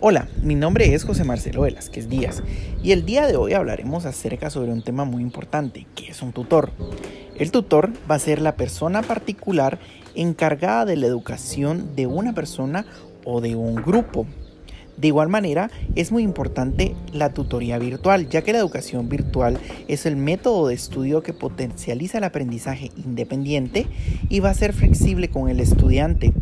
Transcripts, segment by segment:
Hola, mi nombre es José Marcelo Velázquez Díaz y el día de hoy hablaremos acerca sobre un tema muy importante, que es un tutor. El tutor va a ser la persona particular encargada de la educación de una persona o de un grupo. De igual manera, es muy importante la tutoría virtual, ya que la educación virtual es el método de estudio que potencializa el aprendizaje independiente y va a ser flexible con el estudiante,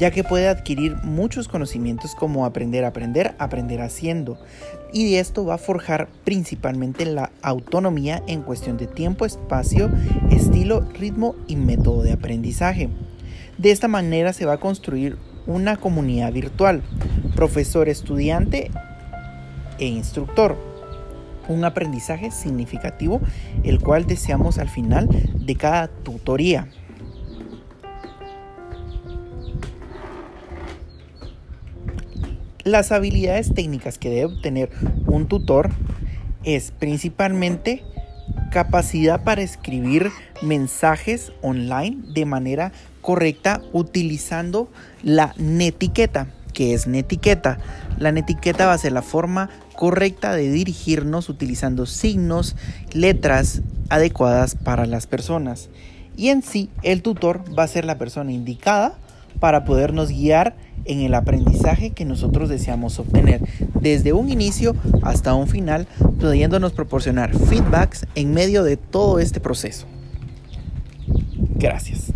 ya que puede adquirir muchos conocimientos como aprender a aprender, aprender haciendo. Y esto va a forjar principalmente la autonomía en cuestión de tiempo, espacio, estilo, ritmo y método de aprendizaje. De esta manera se va a construir una comunidad virtual, profesor, estudiante e instructor. Un aprendizaje significativo, el cual deseamos al final de cada tutoría. Las habilidades técnicas que debe obtener un tutor es principalmente capacidad para escribir mensajes online de manera correcta utilizando la netiqueta. Que es netiqueta? La netiqueta va a ser la forma correcta de dirigirnos utilizando signos, letras adecuadas para las personas. Y en sí, el tutor va a ser la persona indicada para podernos guiar en el aprendizaje que nosotros deseamos obtener, desde un inicio hasta un final, pudiéndonos proporcionar feedbacks en medio de todo este proceso. Gracias.